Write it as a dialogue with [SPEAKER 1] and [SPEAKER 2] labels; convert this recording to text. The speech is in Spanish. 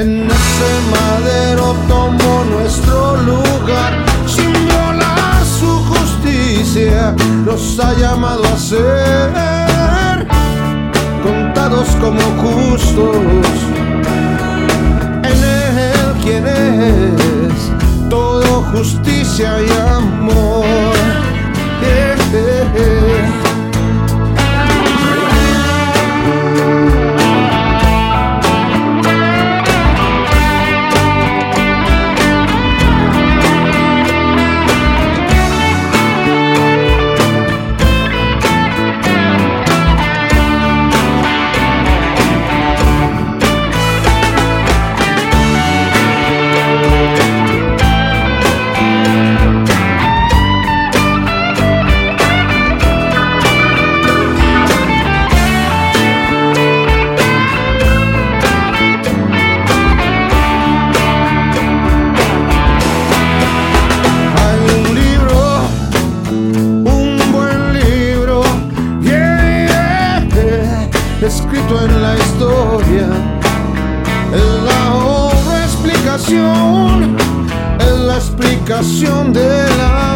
[SPEAKER 1] En ese madero tomó nuestro lugar sin violar su justicia. Nos ha llamado a ser contados como justos. En él quien es todo justicia y amor. Escrito en la historia. Es la obra explicación, es la explicación de la